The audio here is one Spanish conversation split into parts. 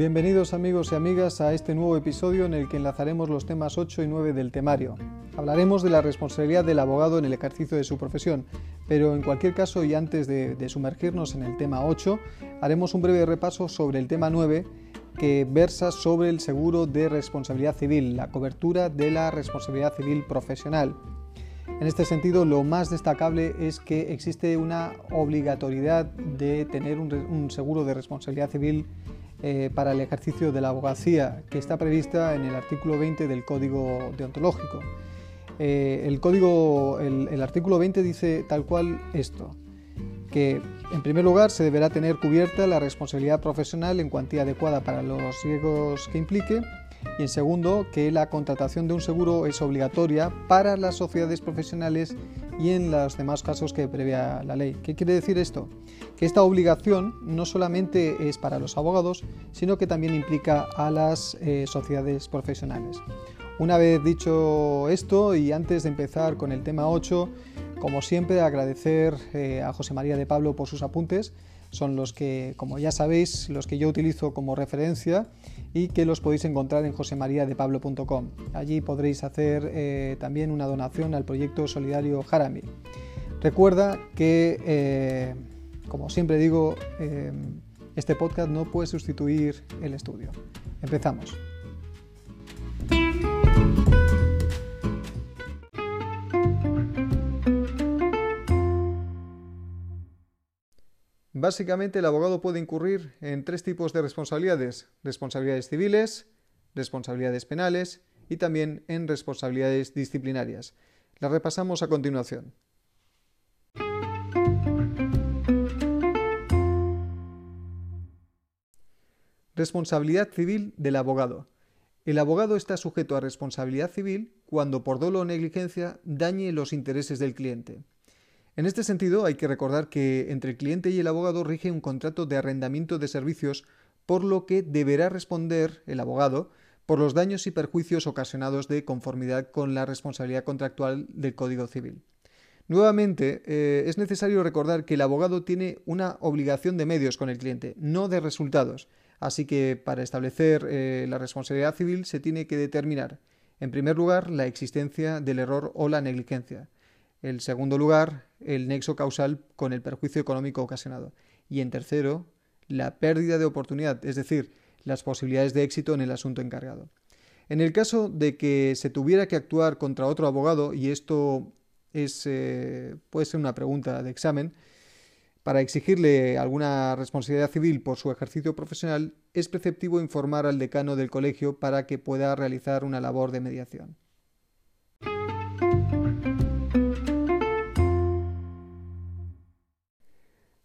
Bienvenidos amigos y amigas a este nuevo episodio en el que enlazaremos los temas 8 y 9 del temario. Hablaremos de la responsabilidad del abogado en el ejercicio de su profesión, pero en cualquier caso y antes de, sumergirnos en el tema 8, haremos un breve repaso sobre el tema 9 que versa sobre el seguro de responsabilidad civil, la cobertura de la responsabilidad civil profesional. En este sentido, lo más destacable es que existe una obligatoriedad de tener un seguro de responsabilidad civil eh, para el ejercicio de la abogacía que está prevista en el artículo 20 del Código Deontológico. Eh, el, código, el, artículo 20 dice tal cual esto, que en primer lugar se deberá tener cubierta la responsabilidad profesional en cuantía adecuada para los riesgos que implique y en segundo que la contratación de un seguro es obligatoria para las sociedades profesionales y en los demás casos que prevea la ley. ¿Qué quiere decir esto? Que esta obligación no solamente es para los abogados, sino que también implica a las eh, sociedades profesionales. Una vez dicho esto y antes de empezar con el tema 8, como siempre agradecer eh, a José María de Pablo por sus apuntes. Son los que, como ya sabéis, los que yo utilizo como referencia y que los podéis encontrar en josemariadepablo.com. Allí podréis hacer eh, también una donación al proyecto solidario Jarami. Recuerda que, eh, como siempre digo, eh, este podcast no puede sustituir el estudio. Empezamos. Básicamente el abogado puede incurrir en tres tipos de responsabilidades, responsabilidades civiles, responsabilidades penales y también en responsabilidades disciplinarias. Las repasamos a continuación. Responsabilidad civil del abogado. El abogado está sujeto a responsabilidad civil cuando por dolo o negligencia dañe los intereses del cliente. En este sentido, hay que recordar que entre el cliente y el abogado rige un contrato de arrendamiento de servicios, por lo que deberá responder el abogado por los daños y perjuicios ocasionados de conformidad con la responsabilidad contractual del Código Civil. Nuevamente, eh, es necesario recordar que el abogado tiene una obligación de medios con el cliente, no de resultados. Así que para establecer eh, la responsabilidad civil se tiene que determinar, en primer lugar, la existencia del error o la negligencia. En segundo lugar, el nexo causal con el perjuicio económico ocasionado. Y en tercero, la pérdida de oportunidad, es decir, las posibilidades de éxito en el asunto encargado. En el caso de que se tuviera que actuar contra otro abogado, y esto es, eh, puede ser una pregunta de examen, para exigirle alguna responsabilidad civil por su ejercicio profesional, es preceptivo informar al decano del colegio para que pueda realizar una labor de mediación.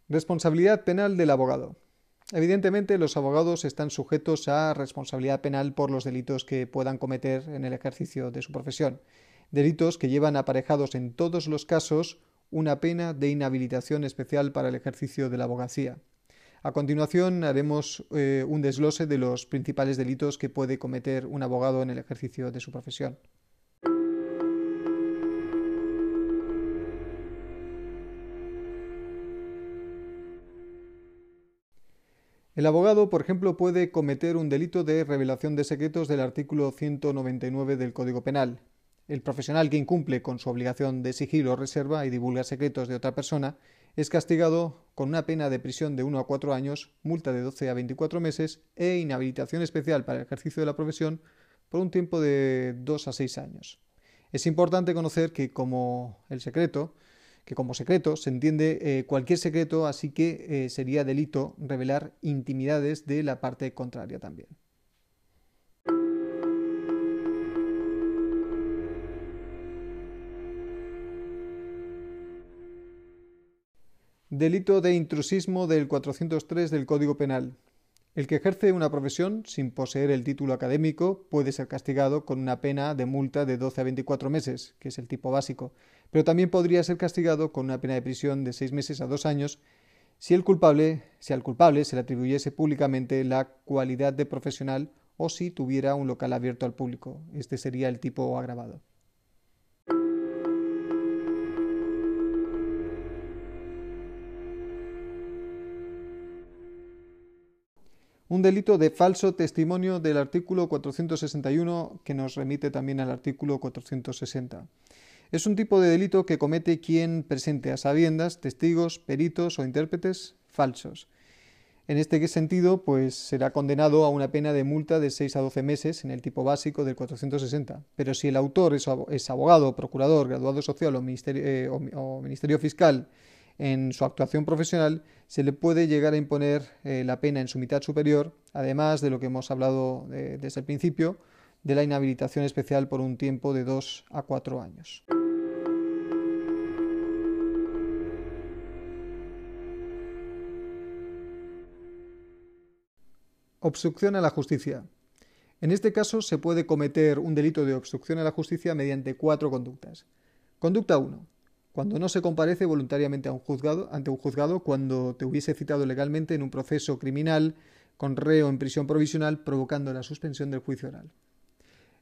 Responsabilidad penal del abogado. Evidentemente, los abogados están sujetos a responsabilidad penal por los delitos que puedan cometer en el ejercicio de su profesión, delitos que llevan aparejados en todos los casos una pena de inhabilitación especial para el ejercicio de la abogacía. A continuación haremos eh, un desglose de los principales delitos que puede cometer un abogado en el ejercicio de su profesión. El abogado, por ejemplo, puede cometer un delito de revelación de secretos del artículo 199 del Código Penal. El profesional que incumple con su obligación de sigilo, reserva y divulga secretos de otra persona es castigado con una pena de prisión de 1 a 4 años, multa de 12 a 24 meses e inhabilitación especial para el ejercicio de la profesión por un tiempo de 2 a 6 años. Es importante conocer que como el secreto que como secreto se entiende eh, cualquier secreto, así que eh, sería delito revelar intimidades de la parte contraria también. Delito de intrusismo del 403 del Código Penal. El que ejerce una profesión sin poseer el título académico puede ser castigado con una pena de multa de 12 a 24 meses, que es el tipo básico, pero también podría ser castigado con una pena de prisión de 6 meses a 2 años si el culpable, si al culpable se le atribuyese públicamente la cualidad de profesional o si tuviera un local abierto al público. Este sería el tipo agravado. un delito de falso testimonio del artículo 461 que nos remite también al artículo 460. Es un tipo de delito que comete quien presente a sabiendas testigos, peritos o intérpretes falsos. En este sentido, pues será condenado a una pena de multa de 6 a 12 meses en el tipo básico del 460. Pero si el autor es abogado, procurador, graduado social o ministerio, eh, o ministerio fiscal en su actuación profesional, se le puede llegar a imponer eh, la pena en su mitad superior, además de lo que hemos hablado eh, desde el principio, de la inhabilitación especial por un tiempo de 2 a 4 años. Obstrucción a la justicia. En este caso se puede cometer un delito de obstrucción a la justicia mediante cuatro conductas. Conducta 1 cuando no se comparece voluntariamente a un juzgado, ante un juzgado cuando te hubiese citado legalmente en un proceso criminal con reo en prisión provisional provocando la suspensión del juicio oral.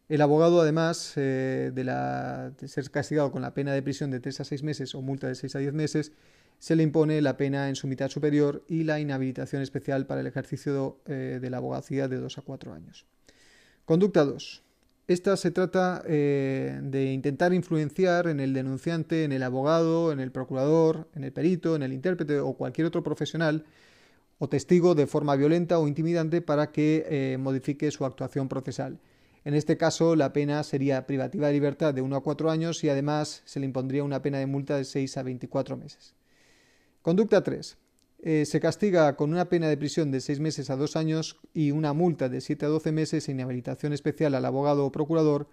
El abogado, además eh, de, ser castigado con la pena de prisión de 3 a 6 meses o multa de 6 a 10 meses, se le impone la pena en su mitad superior y la inhabilitación especial para el ejercicio eh, de la abogacía de 2 a 4 años. Conducta 2. Esta se trata eh, de intentar influenciar en el denunciante, en el abogado, en el procurador, en el perito, en el intérprete o cualquier otro profesional o testigo de forma violenta o intimidante para que modifique su actuación procesal. En este caso, la pena sería privativa de libertad de 1 a 4 años y además se le impondría una pena de multa de 6 a 24 meses. Conducta 3. Eh, se castiga con una pena de prisión de seis meses a dos años y una multa de siete a doce meses en inhabilitación especial al abogado o procurador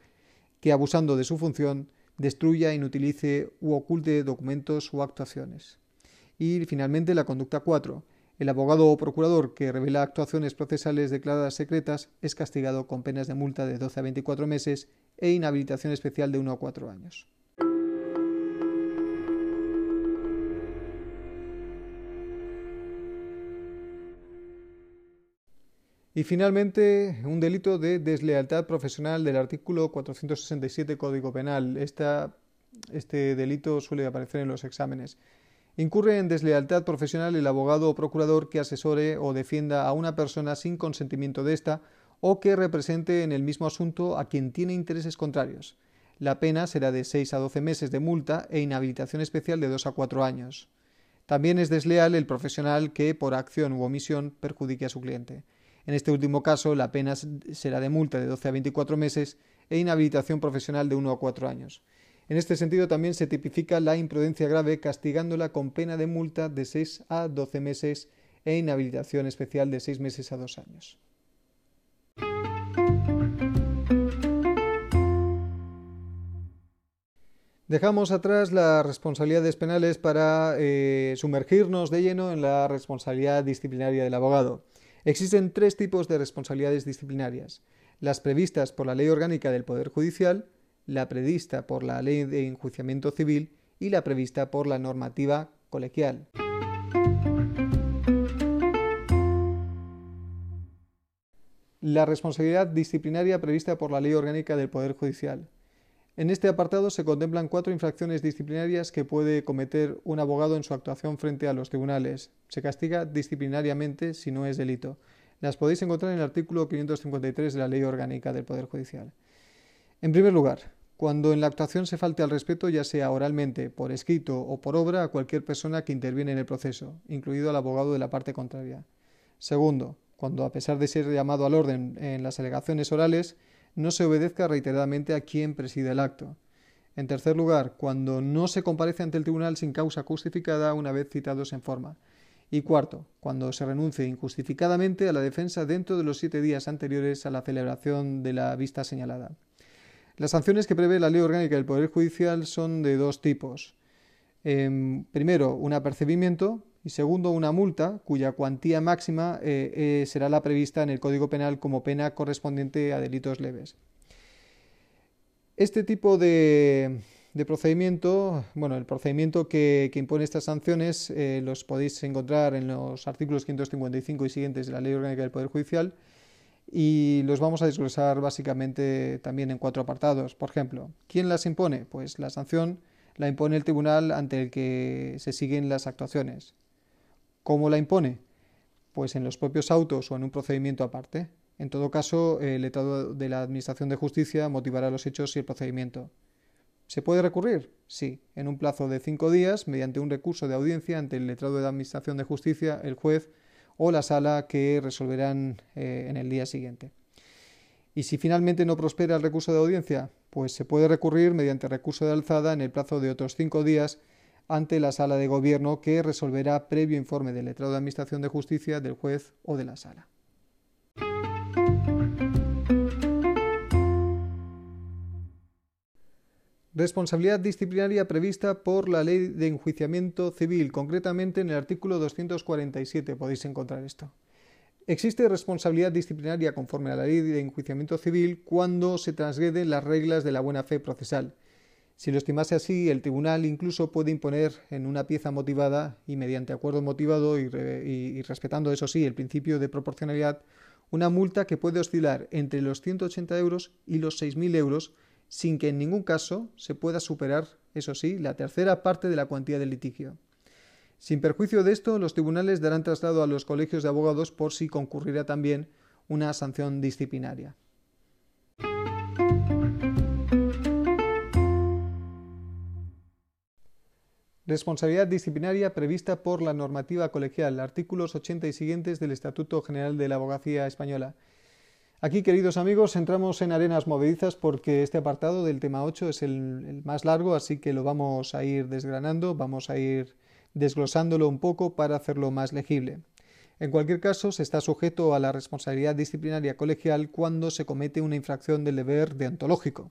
que, abusando de su función, destruya, inutilice u oculte documentos o actuaciones. Y finalmente la conducta 4. El abogado o procurador que revela actuaciones procesales declaradas secretas es castigado con penas de multa de 12 a 24 meses e inhabilitación especial de 1 a 4 años. Y finalmente, un delito de deslealtad profesional del artículo 467 Código Penal. este delito suele aparecer en los exámenes. Incurre en deslealtad profesional el abogado o procurador que asesore o defienda a una persona sin consentimiento de ésta o que represente en el mismo asunto a quien tiene intereses contrarios. La pena será de 6 a 12 meses de multa e inhabilitación especial de 2 a 4 años. También es desleal el profesional que, por acción u omisión, perjudique a su cliente. En este último caso, la pena será de multa de 12 a 24 meses e inhabilitación profesional de 1 a 4 años. En este sentido, también se tipifica la imprudencia grave castigándola con pena de multa de 6 a 12 meses e inhabilitación especial de 6 meses a 2 años. Dejamos atrás las responsabilidades penales para eh, sumergirnos de lleno en la responsabilidad disciplinaria del abogado. Existen tres tipos de responsabilidades disciplinarias. Las previstas por la Ley Orgánica del Poder Judicial, la prevista por la Ley de Enjuiciamiento Civil y la prevista por la normativa colegial. La responsabilidad disciplinaria prevista por la Ley Orgánica del Poder Judicial. En este apartado se contemplan cuatro infracciones disciplinarias que puede cometer un abogado en su actuación frente a los tribunales. Se castiga disciplinariamente si no es delito. Las podéis encontrar en el artículo 553 de la Ley Orgánica del Poder Judicial. En primer lugar, cuando en la actuación se falte al respeto, ya sea oralmente, por escrito o por obra, a cualquier persona que interviene en el proceso, incluido al abogado de la parte contraria. Segundo, cuando a pesar de ser llamado al orden en las alegaciones orales, no se obedezca reiteradamente a quien preside el acto. En tercer lugar, cuando no se comparece ante el tribunal sin causa justificada una vez citados en forma. Y cuarto, cuando se renuncie injustificadamente a la defensa dentro de los siete días anteriores a la celebración de la vista señalada. Las sanciones que prevé la Ley Orgánica del Poder Judicial son de dos tipos. Em, primero, un apercibimiento, y segundo, una multa cuya cuantía máxima eh, eh, será la prevista en el Código Penal como pena correspondiente a delitos leves. Este tipo de, procedimiento, bueno, el procedimiento que, impone estas sanciones eh, los podéis encontrar en los artículos 555 y siguientes de la Ley Orgánica del Poder Judicial y los vamos a desglosar básicamente también en cuatro apartados. Por ejemplo, ¿quién las impone? Pues la sanción la impone el tribunal ante el que se siguen las actuaciones. ¿Cómo la impone? Pues en los propios autos o en un procedimiento aparte. En todo caso, el letrado de la Administración de Justicia motivará los hechos y el procedimiento. ¿Se puede recurrir? Sí, en un plazo de cinco días, mediante un recurso de audiencia ante el letrado de la Administración de Justicia, el juez o la sala que resolverán eh, en el día siguiente. Y si finalmente no prospera el recurso de audiencia, pues se puede recurrir mediante recurso de alzada en el plazo de otros cinco días ante la sala de gobierno que resolverá previo informe del letrado de Administración de Justicia, del juez o de la sala. Responsabilidad disciplinaria prevista por la Ley de Enjuiciamiento Civil, concretamente en el artículo 247 podéis encontrar esto. Existe responsabilidad disciplinaria conforme a la Ley de Enjuiciamiento Civil cuando se transgreden las reglas de la buena fe procesal. Si lo estimase así, el tribunal incluso puede imponer en una pieza motivada y mediante acuerdo motivado y, respetando, eso sí, el principio de proporcionalidad, una multa que puede oscilar entre los 180 euros y los 6.000 euros sin que en ningún caso se pueda superar, eso sí, la tercera parte de la cuantía del litigio. Sin perjuicio de esto, los tribunales darán traslado a los colegios de abogados por si concurrirá también una sanción disciplinaria. Responsabilidad disciplinaria prevista por la normativa colegial, artículos 80 y siguientes del Estatuto General de la Abogacía Española. Aquí, queridos amigos, entramos en arenas movedizas porque este apartado del tema 8 es el, más largo, así que lo vamos a ir desgranando, vamos a ir desglosándolo un poco para hacerlo más legible. En cualquier caso, se está sujeto a la responsabilidad disciplinaria colegial cuando se comete una infracción del deber deontológico.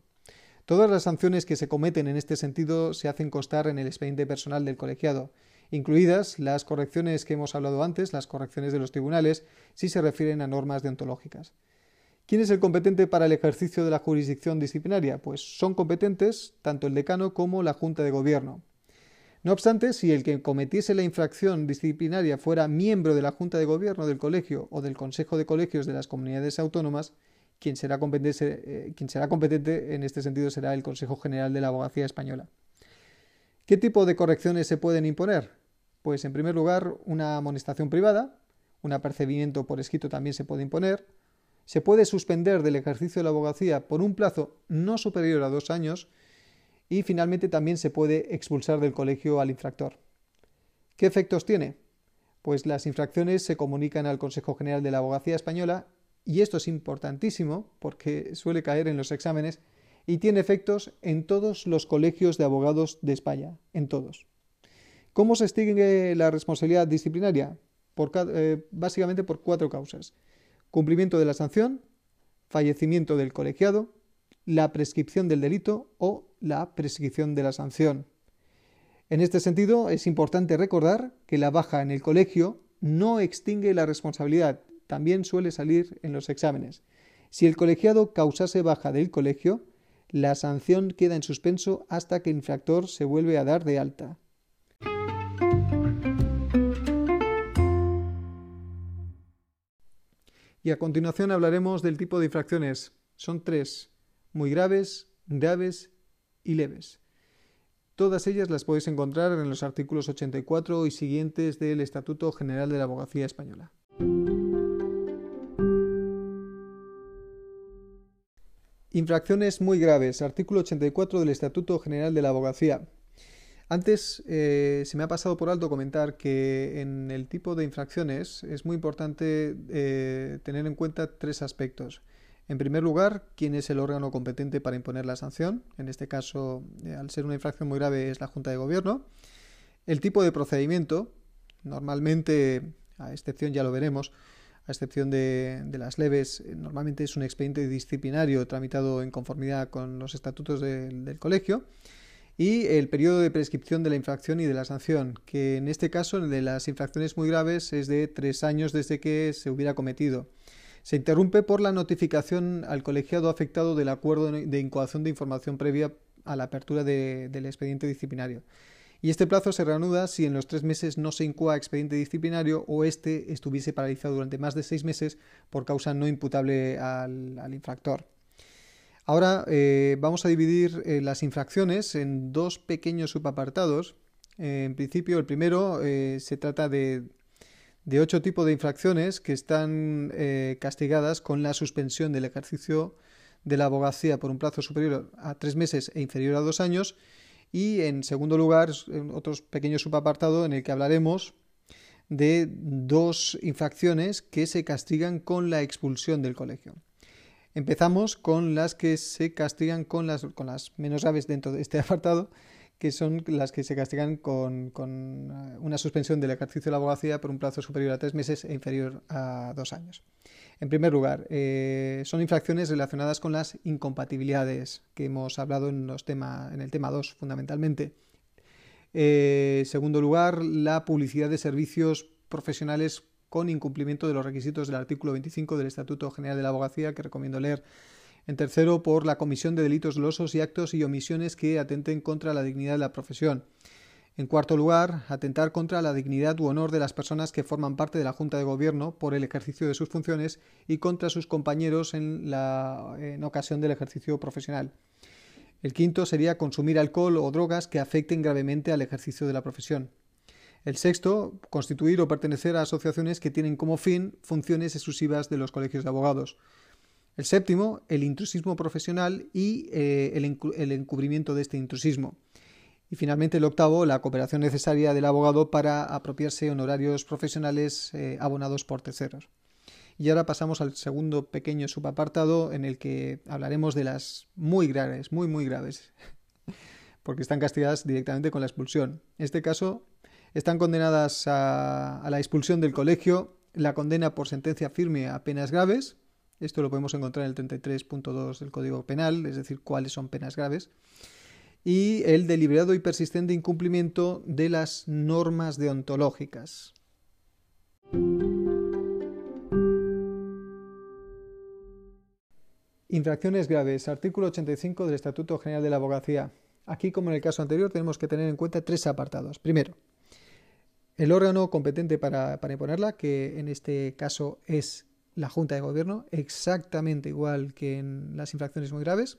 Todas las sanciones que se cometen en este sentido se hacen constar en el expediente personal del colegiado, incluidas las correcciones que hemos hablado antes, las correcciones de los tribunales, si se refieren a normas deontológicas. ¿Quién es el competente para el ejercicio de la jurisdicción disciplinaria? Pues son competentes tanto el decano como la Junta de Gobierno. No obstante, si el que cometiese la infracción disciplinaria fuera miembro de la Junta de Gobierno del colegio o del Consejo de Colegios de las comunidades autónomas, quien será, competente, eh, quien será competente en este sentido será el Consejo General de la Abogacía Española. ¿Qué tipo de correcciones se pueden imponer? Pues en primer lugar, una amonestación privada, un apercibimiento por escrito también se puede imponer, se puede suspender del ejercicio de la abogacía por un plazo no superior a dos años y finalmente también se puede expulsar del colegio al infractor. ¿Qué efectos tiene? Pues las infracciones se comunican al Consejo General de la Abogacía Española y esto es importantísimo porque suele caer en los exámenes y tiene efectos en todos los colegios de abogados de España, en todos. ¿Cómo se extingue la responsabilidad disciplinaria? Eh, básicamente por cuatro causas cumplimiento de la sanción, fallecimiento del colegiado, la prescripción del delito o la prescripción de la sanción. En este sentido, es importante recordar que la baja en el colegio no extingue la responsabilidad, también suele salir en los exámenes. Si el colegiado causase baja del colegio, la sanción queda en suspenso hasta que el infractor se vuelve a dar de alta. Y a continuación hablaremos del tipo de infracciones. Son tres, muy graves, graves y leves. Todas ellas las podéis encontrar en los artículos 84 y siguientes del Estatuto General de la Abogacía Española. Infracciones muy graves. Artículo 84 del Estatuto General de la Abogacía. Antes eh, se me ha pasado por alto comentar que en el tipo de infracciones es muy importante eh, tener en cuenta tres aspectos. En primer lugar, quién es el órgano competente para imponer la sanción. En este caso, eh, al ser una infracción muy grave, es la Junta de Gobierno. El tipo de procedimiento. Normalmente, a excepción, ya lo veremos, a excepción de, las leves, normalmente es un expediente disciplinario tramitado en conformidad con los estatutos del colegio y el periodo de prescripción de la infracción y de la sanción, que en este caso, de las infracciones muy graves, es de tres años desde que se hubiera cometido. Se interrumpe por la notificación al colegiado afectado del acuerdo de incoación de información previa a la apertura del expediente disciplinario. Y este plazo se reanuda si en los tres meses no se incoa expediente disciplinario o éste estuviese paralizado durante más de seis meses por causa no imputable al infractor. Ahora eh, vamos a dividir eh, las infracciones en dos pequeños subapartados. Eh, en principio, el primero se trata de, ocho tipos de infracciones que están castigadas con la suspensión del ejercicio de la abogacía por un plazo superior a tres meses e inferior a dos años. Y en segundo lugar, otro pequeño subapartado en el que hablaremos de dos infracciones que se castigan con la expulsión del colegio. Empezamos con las que se castigan con las, con las menos graves dentro de este apartado, que son las que se castigan con, eh, una suspensión del ejercicio de la abogacía por un plazo superior a tres meses e inferior a dos años. En primer lugar, eh, son infracciones relacionadas con las incompatibilidades que hemos hablado en, los en el tema 2 fundamentalmente. En eh, segundo lugar, la publicidad de servicios profesionales con incumplimiento de los requisitos del artículo 25 del Estatuto General de la Abogacía, que recomiendo leer en tercero, por la comisión de delitos dolosos y actos y omisiones que atenten contra la dignidad de la profesión. En cuarto lugar, atentar contra la dignidad u honor de las personas que forman parte de la Junta de Gobierno por el ejercicio de sus funciones y contra sus compañeros en, la, en ocasión del ejercicio profesional. El quinto sería consumir alcohol o drogas que afecten gravemente al ejercicio de la profesión. El sexto, constituir o pertenecer a asociaciones que tienen como fin funciones exclusivas de los colegios de abogados. El séptimo, el intrusismo profesional y eh, el, encubrimiento de este intrusismo. Y finalmente el octavo, la cooperación necesaria del abogado para apropiarse honorarios profesionales eh, abonados por terceros. Y ahora pasamos al segundo pequeño subapartado en el que hablaremos de las muy graves, muy muy graves, porque están castigadas directamente con la expulsión. En este caso, están condenadas a la expulsión del colegio, la condena por sentencia firme a penas graves, esto lo podemos encontrar en el 33.2 del Código Penal, es decir, cuáles son penas graves. Y el deliberado y persistente incumplimiento de las normas deontológicas. Infracciones graves. Artículo 85 del Estatuto General de la Abogacía. Aquí, como en el caso anterior, tenemos que tener en cuenta tres apartados. Primero, el órgano competente para, imponerla, que en este caso es la Junta de Gobierno, exactamente igual que en las infracciones muy graves.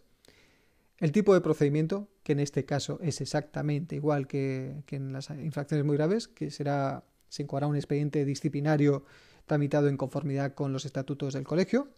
El tipo de procedimiento, que en este caso es exactamente igual que, en las infracciones muy graves, que será, se incoará un expediente disciplinario tramitado en conformidad con los estatutos del colegio.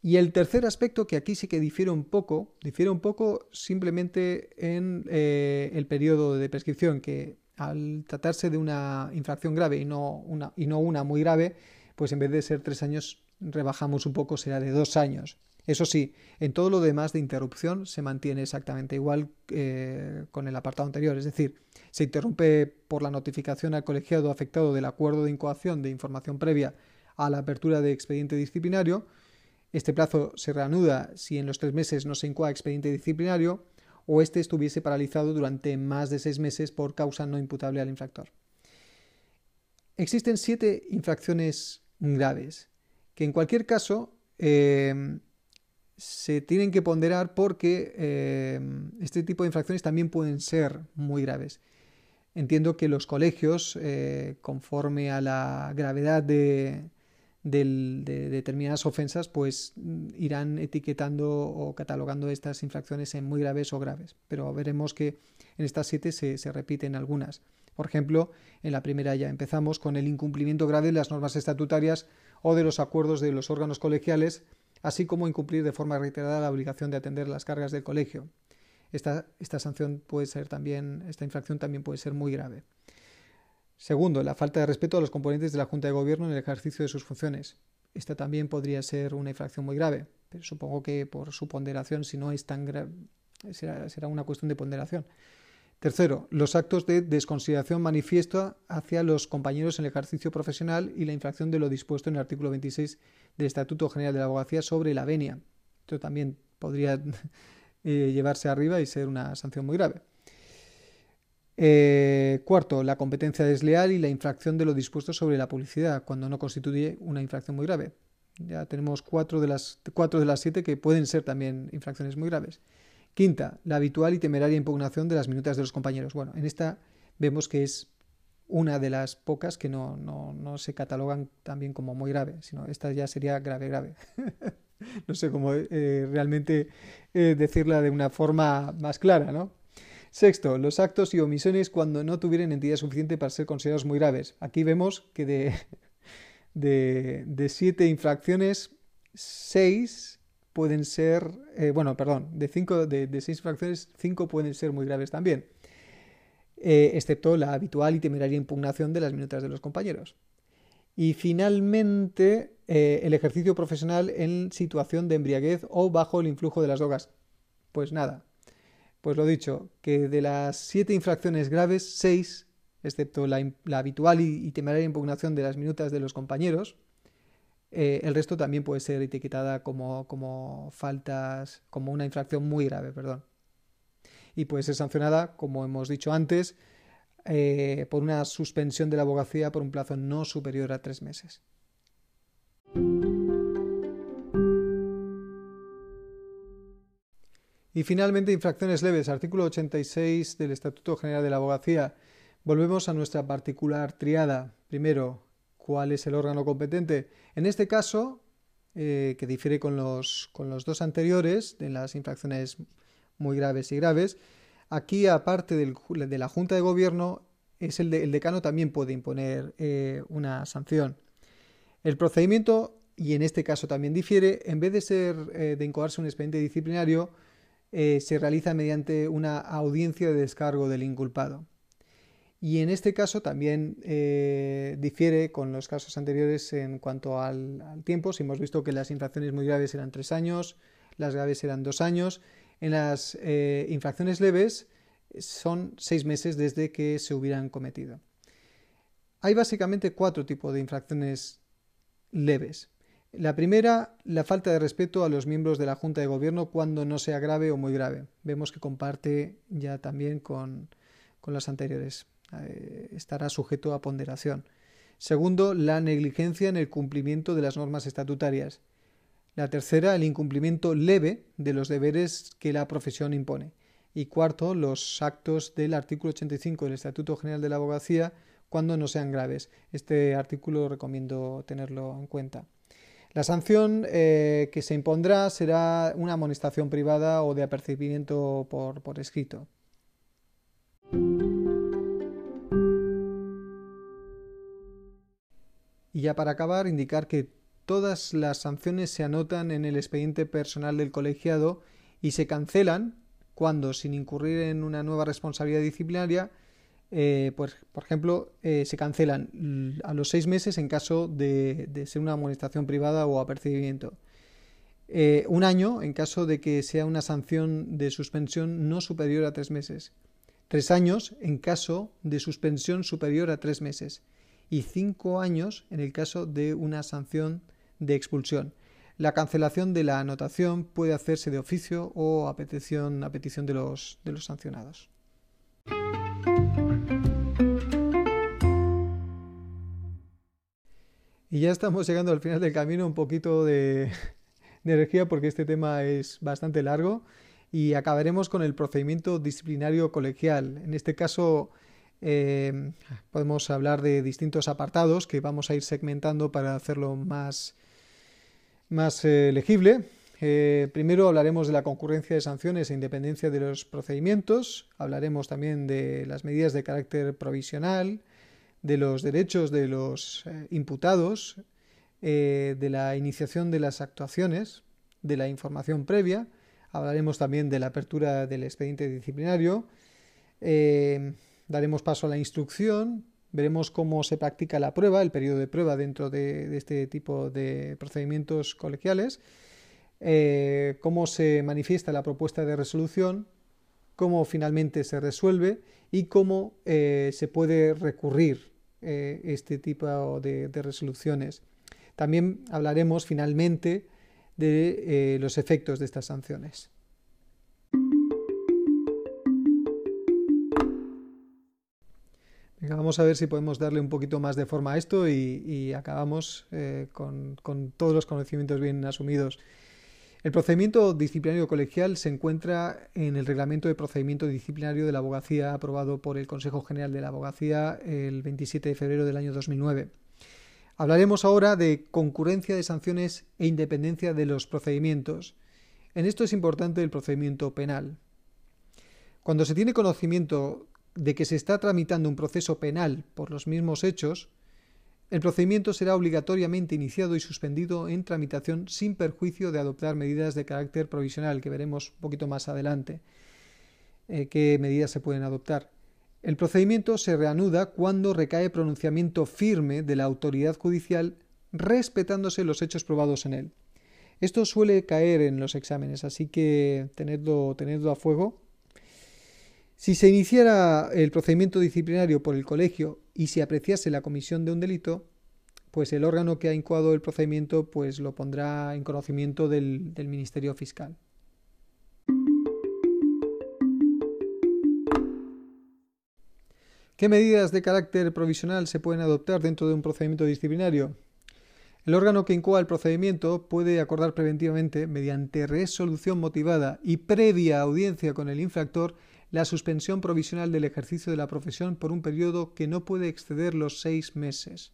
Y el tercer aspecto, que aquí sí que difiere un poco, difiere un poco simplemente en eh, el periodo de prescripción, que al tratarse de una infracción grave y no una, muy grave, pues en vez de ser tres años, rebajamos un poco, será de dos años. Eso sí, en todo lo demás de interrupción se mantiene exactamente igual eh, con el apartado anterior, es decir, se interrumpe por la notificación al colegiado afectado del acuerdo de incoación de información previa a la apertura de expediente disciplinario. Este plazo se reanuda si en los tres meses no se incoa expediente disciplinario o éste estuviese paralizado durante más de seis meses por causa no imputable al infractor. Existen siete infracciones graves, que en cualquier caso em, se tienen que ponderar porque em, este tipo de infracciones también pueden ser muy graves. Entiendo que los colegios, eh, conforme a la gravedad de, determinadas ofensas, pues irán etiquetando o catalogando estas infracciones en muy graves o graves. Pero veremos que en estas siete se, se repiten algunas. Por ejemplo, en la primera ya empezamos con el incumplimiento grave de las normas estatutarias o de los acuerdos de los órganos colegiales, así como incumplir de forma reiterada la obligación de atender las cargas del colegio. Esta, esta sanción puede ser también, esta infracción también puede ser muy grave. Segundo, la falta de respeto a los componentes de la Junta de Gobierno en el ejercicio de sus funciones. Esta también podría ser una infracción muy grave, pero supongo que por su ponderación, si no es tan grave, será una cuestión de ponderación. Tercero, los actos de desconsideración manifiesta hacia los compañeros en el ejercicio profesional y la infracción de lo dispuesto en el artículo 26 del Estatuto General de la Abogacía sobre la venia. Esto también podría eh, llevarse arriba y ser una sanción muy grave. Eh, cuarto, la competencia desleal y la infracción de lo dispuesto sobre la publicidad, cuando no constituye una infracción muy grave. Ya tenemos cuatro de las, cuatro de las siete que pueden ser también infracciones muy graves. Quinta, la habitual y temeraria impugnación de las minutas de los compañeros. Bueno, en esta vemos que es una de las pocas que no, no, se catalogan también como muy grave, sino esta ya sería grave, grave. no sé cómo eh, realmente eh, decirla de una forma más clara, ¿no? Sexto, los actos y omisiones cuando no tuvieran entidad suficiente para ser considerados muy graves. Aquí vemos que de, de, siete infracciones, seis pueden ser, eh, bueno, perdón, de, cinco, de, seis infracciones, cinco pueden ser muy graves también, eh, excepto la habitual y temeraria impugnación de las minutas de los compañeros. Y finalmente, eh, el ejercicio profesional en situación de embriaguez o bajo el influjo de las drogas. Pues nada, pues lo dicho, que de las siete infracciones graves, seis, excepto la, habitual y, temeraria impugnación de las minutas de los compañeros, eh, el resto también puede ser etiquetada como, como faltas, como una infracción muy grave, perdón. Y puede ser sancionada, como hemos dicho antes, eh, por una suspensión de la abogacía por un plazo no superior a tres meses. Y finalmente, infracciones leves, artículo 86 del Estatuto General de la Abogacía. Volvemos a nuestra particular triada. Primero, ¿cuál es el órgano competente? En este caso, eh, que difiere con los, con los dos anteriores, de las infracciones muy graves y graves, aquí, aparte de la Junta de Gobierno, es el, decano también puede imponer eh, una sanción. El procedimiento, y en este caso también difiere, en vez de ser eh, de incoarse un expediente disciplinario, eh, se realiza mediante una audiencia de descargo del inculpado. Y en este caso también eh, difiere con los casos anteriores en cuanto al, tiempo. Si hemos visto que las infracciones muy graves eran tres años, las graves eran dos años. En las eh, infracciones leves son seis meses desde que se hubieran cometido. Hay básicamente cuatro tipos de infracciones leves. La primera, la falta de respeto a los miembros de la Junta de Gobierno cuando no sea grave o muy grave. Vemos que comparte ya también con, las anteriores. Eh, estará sujeto a ponderación. Segundo, la negligencia en el cumplimiento de las normas estatutarias. La tercera, el incumplimiento leve de los deberes que la profesión impone. Y cuarto, los actos del artículo 85 del Estatuto General de la Abogacía cuando no sean graves. Este artículo recomiendo tenerlo en cuenta. La sanción eh, que se impondrá será una amonestación privada o de apercibimiento por, por escrito. Y ya para acabar, indicar que todas las sanciones se anotan en el expediente personal del colegiado y se cancelan cuando, sin incurrir en una nueva responsabilidad disciplinaria, eh, pues, por ejemplo, eh, se cancelan a los seis meses en caso de, ser una amonestación privada o apercibimiento. Eh, un año en caso de que sea una sanción de suspensión no superior a tres meses. Tres años en caso de suspensión superior a tres meses. Y cinco años en el caso de una sanción de expulsión. La cancelación de la anotación puede hacerse de oficio o a petición, de los sancionados. Y ya estamos llegando al final del camino, un poquito de, energía porque este tema es bastante largo y acabaremos con el procedimiento disciplinario colegial. En este caso eh, podemos hablar de distintos apartados que vamos a ir segmentando para hacerlo más, más eh, legible. Eh, primero hablaremos de la concurrencia de sanciones e independencia de los procedimientos. Hablaremos también de las medidas de carácter provisional, de los derechos de los eh, imputados, eh, de la iniciación de las actuaciones, de la información previa. Hablaremos también de la apertura del expediente disciplinario. Eh, daremos paso a la instrucción. Veremos cómo se practica la prueba, el periodo de prueba dentro de, este tipo de procedimientos colegiales. cómo se manifiesta la propuesta de resolución, cómo finalmente se resuelve y cómo se puede recurrir eh, este tipo de, resoluciones. También hablaremos finalmente de eh, los efectos de estas sanciones. vamos a ver si podemos darle un poquito más de forma a esto y, acabamos eh, con, todos los conocimientos bien asumidos. El procedimiento disciplinario colegial se encuentra en el Reglamento de Procedimiento Disciplinario de la Abogacía aprobado por el Consejo General de la Abogacía el 27 de febrero del año 2009. Hablaremos ahora de concurrencia de sanciones e independencia de los procedimientos. En esto es importante el procedimiento penal. Cuando se tiene conocimiento de que se está tramitando un proceso penal por los mismos hechos, el procedimiento será obligatoriamente iniciado y suspendido en tramitación sin perjuicio de adoptar medidas de carácter provisional, que veremos un poquito más adelante eh, qué medidas se pueden adoptar. El procedimiento se reanuda cuando recae pronunciamiento firme de la autoridad judicial respetándose los hechos probados en él. Esto suele caer en los exámenes, así que tenedlo, tenedlo a fuego si se iniciara el procedimiento disciplinario por el colegio y se apreciase la comisión de un delito, pues el órgano que ha incoado el procedimiento pues lo pondrá en conocimiento del, del Ministerio Fiscal. ¿Qué medidas de carácter provisional se pueden adoptar dentro de un procedimiento disciplinario? El órgano que incoa el procedimiento puede acordar preventivamente, mediante resolución motivada y previa audiencia con el infractor, la suspensión provisional del ejercicio de la profesión por un periodo que no puede exceder los seis meses.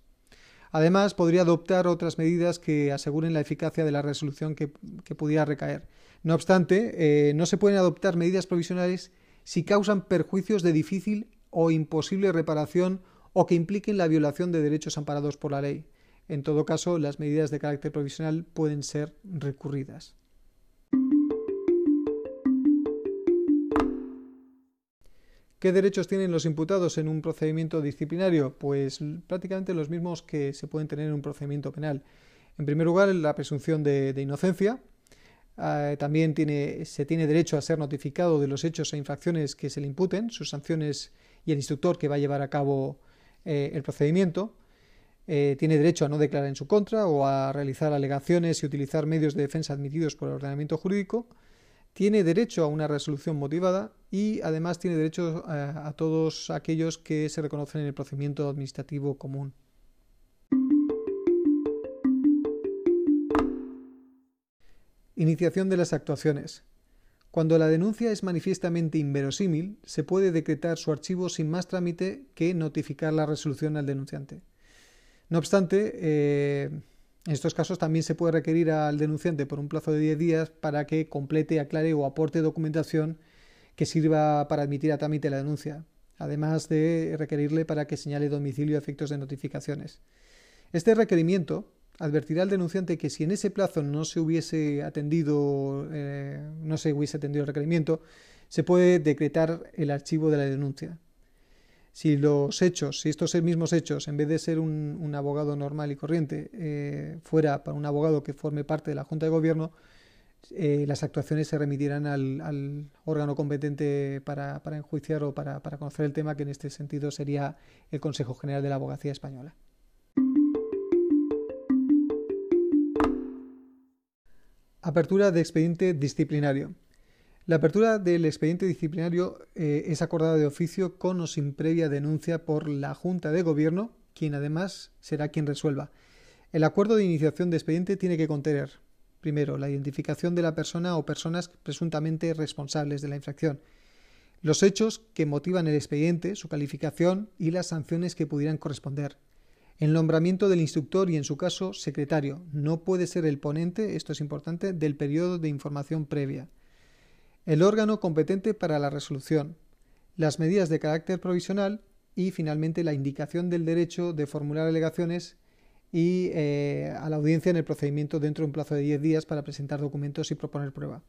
Además, podría adoptar otras medidas que aseguren la eficacia de la resolución que, pudiera recaer. No obstante, eh, no se pueden adoptar medidas provisionales si causan perjuicios de difícil o imposible reparación o que impliquen la violación de derechos amparados por la ley. En todo caso, las medidas de carácter provisional pueden ser recurridas. ¿Qué derechos tienen los imputados en un procedimiento disciplinario? Pues prácticamente los mismos que se pueden tener en un procedimiento penal. En primer lugar, la presunción de, inocencia. Ah, también se tiene derecho a ser notificado de los hechos e infracciones que se le imputen, sus sanciones y el instructor que va a llevar a cabo eh, el procedimiento. Eh, tiene derecho a no declarar en su contra o a realizar alegaciones y utilizar medios de defensa admitidos por el ordenamiento jurídico tiene derecho a una resolución motivada y además tiene derecho eh, a, todos aquellos que se reconocen en el procedimiento administrativo común. Iniciación de las actuaciones. Cuando la denuncia es manifiestamente inverosímil, se puede decretar su archivo sin más trámite que notificar la resolución al denunciante. No obstante, eh, en estos casos también se puede requerir al denunciante por un plazo de 10 días para que complete, aclare o aporte documentación que sirva para admitir a trámite la denuncia, además de requerirle para que señale domicilio a efectos de notificaciones. Este requerimiento advertirá al denunciante que si en ese plazo no se hubiese atendido, eh, no se hubiese atendido el requerimiento, se puede decretar el archivo de la denuncia si los hechos, si estos mismos hechos, en vez de ser un, abogado normal y corriente, eh, fuera para un abogado que forme parte de la Junta de Gobierno, eh, las actuaciones se remitirán al, órgano competente para, enjuiciar o para, para conocer el tema, que en este sentido sería el Consejo General de la Abogacía Española. Apertura de expediente disciplinario. La apertura del expediente disciplinario eh, es acordada de oficio con o sin previa denuncia por la Junta de Gobierno, quien además será quien resuelva. El acuerdo de iniciación de expediente tiene que contener, primero, la identificación de la persona o personas presuntamente responsables de la infracción, los hechos que motivan el expediente, su calificación y las sanciones que pudieran corresponder. El nombramiento del instructor y, en su caso, secretario. No puede ser el ponente, esto es importante, del periodo de información previa el órgano competente para la resolución, las medidas de carácter provisional y finalmente la indicación del derecho de formular alegaciones y eh, a la audiencia en el procedimiento dentro de un plazo de 10 días para presentar documentos y proponer prueba.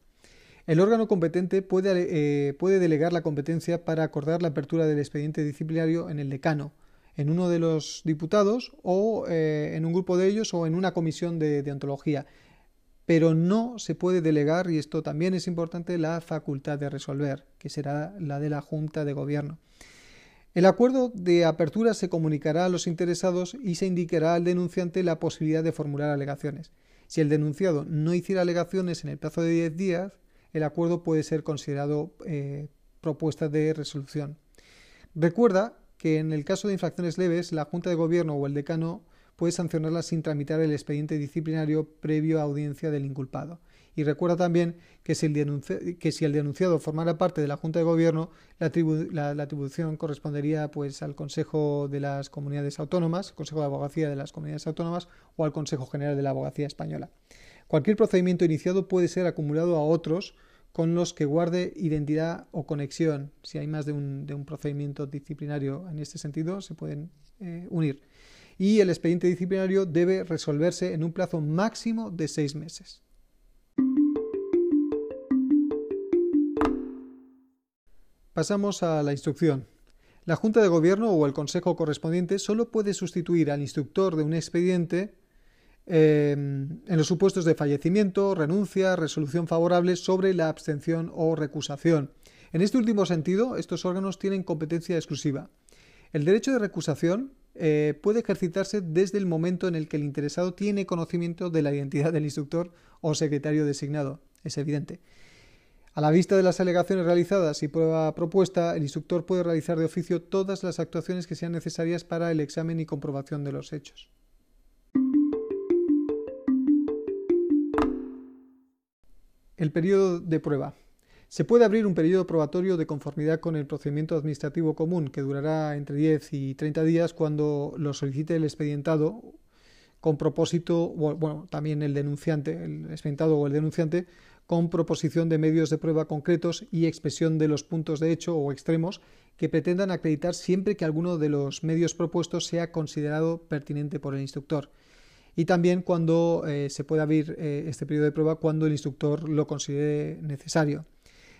El órgano competente puede, eh, puede, delegar la competencia para acordar la apertura del expediente disciplinario en el decano, en uno de los diputados o eh, en un grupo de ellos o en una comisión de, de ontología pero no se puede delegar, y esto también es importante, la facultad de resolver, que será la de la Junta de Gobierno. El acuerdo de apertura se comunicará a los interesados y se indicará al denunciante la posibilidad de formular alegaciones. Si el denunciado no hiciera alegaciones en el plazo de 10 días, el acuerdo puede ser considerado eh, propuesta de resolución. Recuerda que en el caso de infracciones leves, la Junta de Gobierno o el decano puede sancionarla sin tramitar el expediente disciplinario previo a audiencia del inculpado. Y recuerda también que si, el denunciado formara parte de la Junta de Gobierno, la, atribución correspondería pues, al Consejo de las Comunidades Autónomas, Consejo de Abogacía de las Comunidades Autónomas o al Consejo General de la Abogacía Española. Cualquier procedimiento iniciado puede ser acumulado a otros con los que guarde identidad o conexión. Si hay más de un, procedimiento disciplinario en este sentido, se pueden eh, unir. Y el expediente disciplinario debe resolverse en un plazo máximo de seis meses. Pasamos a la instrucción. La Junta de Gobierno o el Consejo correspondiente solo puede sustituir al instructor de un expediente en los supuestos de fallecimiento, renuncia, resolución favorable sobre la abstención o recusación. En este último sentido, estos órganos tienen competencia exclusiva. El derecho de recusación eh, puede ejercitarse desde el momento en el que el interesado tiene conocimiento de la identidad del instructor o secretario designado. Es evidente. A la vista de las alegaciones realizadas y prueba propuesta, el instructor puede realizar de oficio todas las actuaciones que sean necesarias para el examen y comprobación de los hechos. El periodo de prueba. Se puede abrir un periodo probatorio de conformidad con el procedimiento administrativo común, que durará entre 10 y 30 días cuando lo solicite el expedientado, con propósito, bueno, también el denunciante, el expedientado o el denunciante, con proposición de medios de prueba concretos y expresión de los puntos de hecho o extremos que pretendan acreditar siempre que alguno de los medios propuestos sea considerado pertinente por el instructor y también cuando eh, se puede abrir eh, este periodo de prueba cuando el instructor lo considere necesario.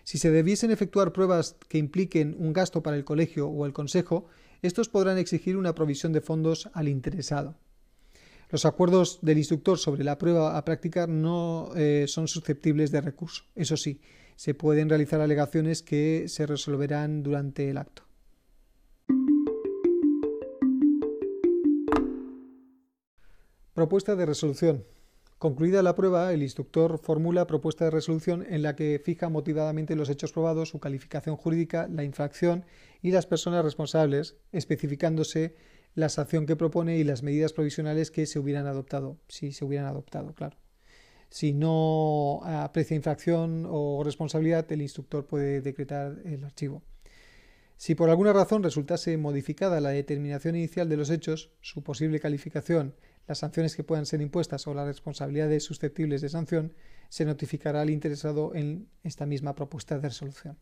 Si se debiesen efectuar pruebas que impliquen un gasto para el colegio o el consejo, estos podrán exigir una provisión de fondos al interesado. Los acuerdos del instructor sobre la prueba a practicar no eh, son susceptibles de recurso. Eso sí, se pueden realizar alegaciones que se resolverán durante el acto. Propuesta de resolución. Concluida la prueba, el instructor formula propuesta de resolución en la que fija motivadamente los hechos probados, su calificación jurídica, la infracción y las personas responsables, especificándose la sanción que propone y las medidas provisionales que se hubieran adoptado, si se hubieran adoptado, claro. Si no aprecia infracción o responsabilidad, el instructor puede decretar el archivo. Si por alguna razón resultase modificada la determinación inicial de los hechos, su posible calificación, las sanciones que puedan ser impuestas o las responsabilidades susceptibles de sanción, se notificará al interesado en esta misma propuesta de resolución.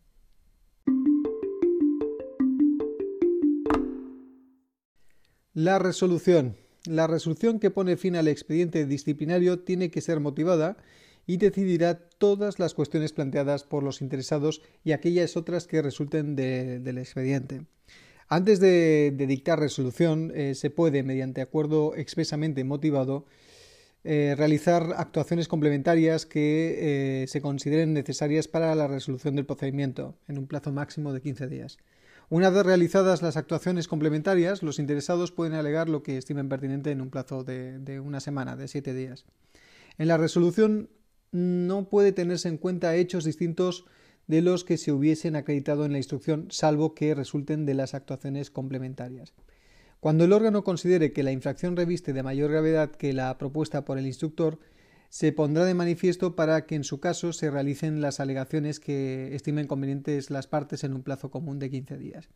La resolución. La resolución que pone fin al expediente disciplinario tiene que ser motivada y decidirá todas las cuestiones planteadas por los interesados y aquellas otras que resulten del expediente. Antes de, dictar resolución, eh, se puede, mediante acuerdo expresamente motivado, eh, realizar actuaciones complementarias que eh, se consideren necesarias para la resolución del procedimiento, en un plazo máximo de 15 días. Una vez realizadas las actuaciones complementarias, los interesados pueden alegar lo que estimen pertinente en un plazo de, de una semana, de siete días. En la resolución no puede tenerse en cuenta hechos distintos de los que se hubiesen acreditado en la instrucción, salvo que resulten de las actuaciones complementarias. Cuando el órgano considere que la infracción reviste de mayor gravedad que la propuesta por el instructor, se pondrá de manifiesto para que en su caso se realicen las alegaciones que estimen convenientes las partes en un plazo común de 15 días.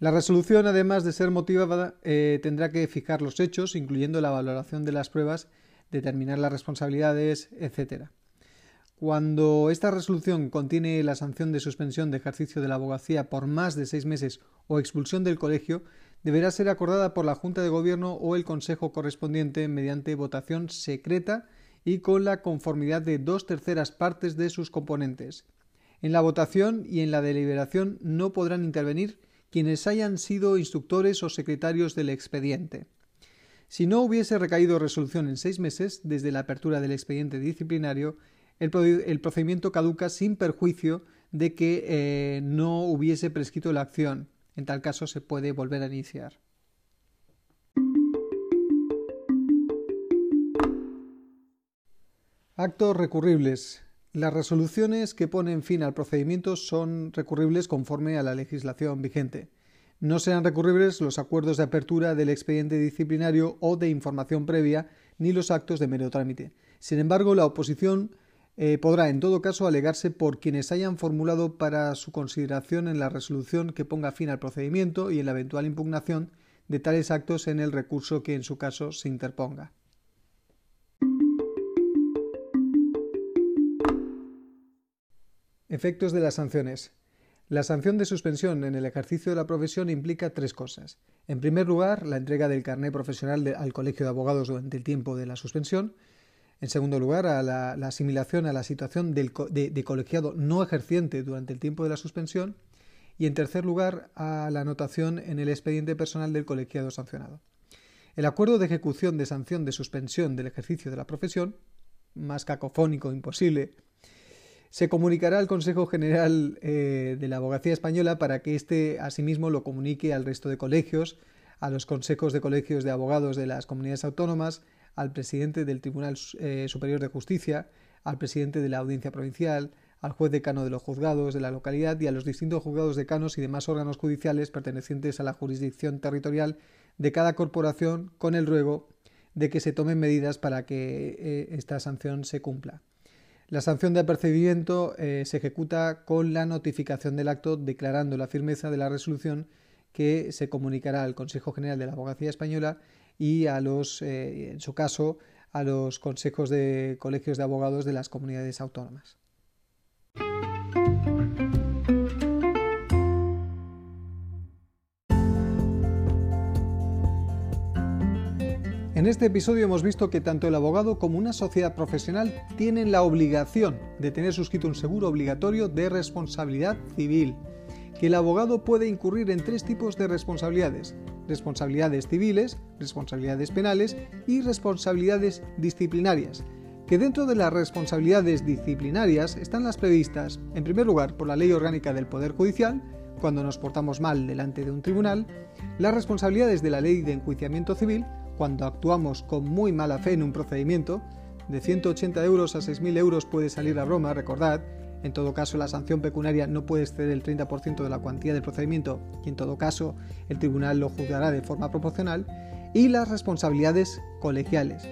La resolución, además de ser motivada, eh, tendrá que fijar los hechos, incluyendo la valoración de las pruebas, determinar las responsabilidades, etc. Cuando esta resolución contiene la sanción de suspensión de ejercicio de la abogacía por más de seis meses o expulsión del colegio, deberá ser acordada por la Junta de Gobierno o el Consejo correspondiente mediante votación secreta y con la conformidad de dos terceras partes de sus componentes. En la votación y en la deliberación no podrán intervenir quienes hayan sido instructores o secretarios del expediente. Si no hubiese recaído resolución en seis meses desde la apertura del expediente disciplinario, el, procedimiento caduca sin perjuicio de que eh, no hubiese prescrito la acción. En tal caso se puede volver a iniciar. Actos recurribles. Las resoluciones que ponen fin al procedimiento son recurribles conforme a la legislación vigente. No serán recurribles los acuerdos de apertura del expediente disciplinario o de información previa, ni los actos de mero trámite. Sin embargo, la oposición eh, podrá en todo caso alegarse por quienes hayan formulado para su consideración en la resolución que ponga fin al procedimiento y en la eventual impugnación de tales actos en el recurso que en su caso se interponga. Efectos de las sanciones. La sanción de suspensión en el ejercicio de la profesión implica tres cosas. En primer lugar, la entrega del carné profesional al Colegio de Abogados durante el tiempo de la suspensión. En segundo lugar, a la, asimilación a la situación de, colegiado no ejerciente durante el tiempo de la suspensión. Y en tercer lugar, a la anotación en el expediente personal del colegiado sancionado. El acuerdo de ejecución de sanción de suspensión del ejercicio de la profesión, más cacofónico imposible, se comunicará al Consejo General eh, de la Abogacía Española para que éste asimismo lo comunique al resto de colegios, a los consejos de colegios de abogados de las comunidades autónomas, al presidente del Tribunal eh, Superior de Justicia, al presidente de la Audiencia Provincial, al juez decano de los juzgados de la localidad y a los distintos juzgados decanos y demás órganos judiciales pertenecientes a la jurisdicción territorial de cada corporación con el ruego de que se tomen medidas para que eh, esta sanción se cumpla. La sanción de apercibimiento eh, se ejecuta con la notificación del acto declarando la firmeza de la resolución que se comunicará al Consejo General de la Abogacía Española y a los, eh, en su caso, a los consejos de colegios de abogados de las comunidades autónomas. En este episodio hemos visto que tanto el abogado como una sociedad profesional tienen la obligación de tener suscrito un seguro obligatorio de responsabilidad civil, que el abogado puede incurrir en tres tipos de responsabilidades, responsabilidades civiles, responsabilidades penales y responsabilidades disciplinarias, que dentro de las responsabilidades disciplinarias están las previstas, en primer lugar, por la Ley Orgánica del Poder Judicial, cuando nos portamos mal delante de un tribunal, las responsabilidades de la Ley de Enjuiciamiento Civil, cuando actuamos con muy mala fe en un procedimiento, de 180 euros a 6.000 euros puede salir a broma, recordad, en todo caso la sanción pecuniaria no puede exceder el 30% de la cuantía del procedimiento y en todo caso el tribunal lo juzgará de forma proporcional, y las responsabilidades colegiales,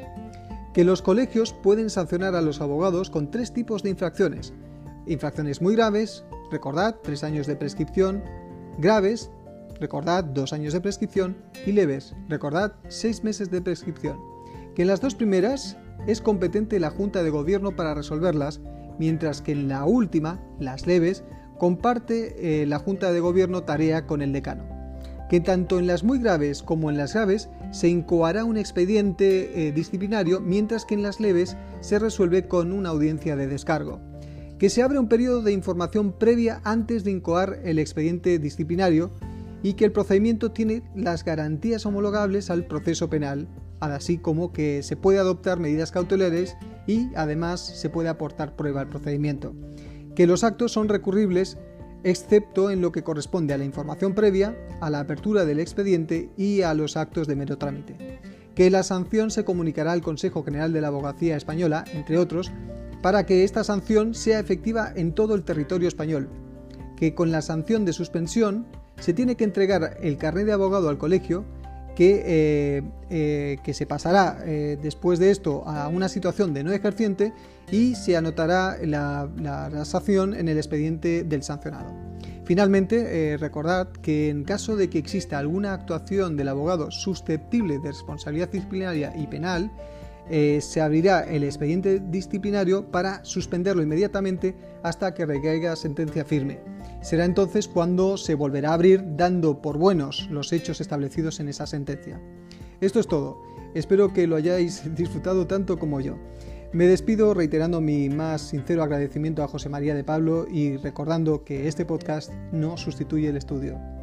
que los colegios pueden sancionar a los abogados con tres tipos de infracciones. Infracciones muy graves, recordad, tres años de prescripción, graves, recordad dos años de prescripción, y leves, recordad seis meses de prescripción, que en las dos primeras es competente la Junta de Gobierno para resolverlas, mientras que en la última, las leves, comparte eh, la Junta de Gobierno tarea con el decano. Que tanto en las muy graves como en las graves se incoará un expediente eh, disciplinario, mientras que en las leves se resuelve con una audiencia de descargo. Que se abre un periodo de información previa antes de incoar el expediente disciplinario, y que el procedimiento tiene las garantías homologables al proceso penal, así como que se puede adoptar medidas cautelares y además se puede aportar prueba al procedimiento. Que los actos son recurribles excepto en lo que corresponde a la información previa, a la apertura del expediente y a los actos de mero trámite. Que la sanción se comunicará al Consejo General de la Abogacía Española, entre otros, para que esta sanción sea efectiva en todo el territorio español. Que con la sanción de suspensión se tiene que entregar el carnet de abogado al colegio que, eh, eh, que se pasará eh, después de esto a una situación de no ejerciente y se anotará la, la, en el expediente del sancionado. Finalmente, recordad que en caso de que exista alguna actuación del abogado susceptible de responsabilidad disciplinaria y penal, se abrirá el expediente disciplinario para suspenderlo inmediatamente hasta que recaiga sentencia firme. Será entonces cuando se volverá a abrir dando por buenos los hechos establecidos en esa sentencia. Esto es todo. Espero que lo hayáis disfrutado tanto como yo. Me despido reiterando mi más sincero agradecimiento a José María de Pablo y recordando que este podcast no sustituye el estudio.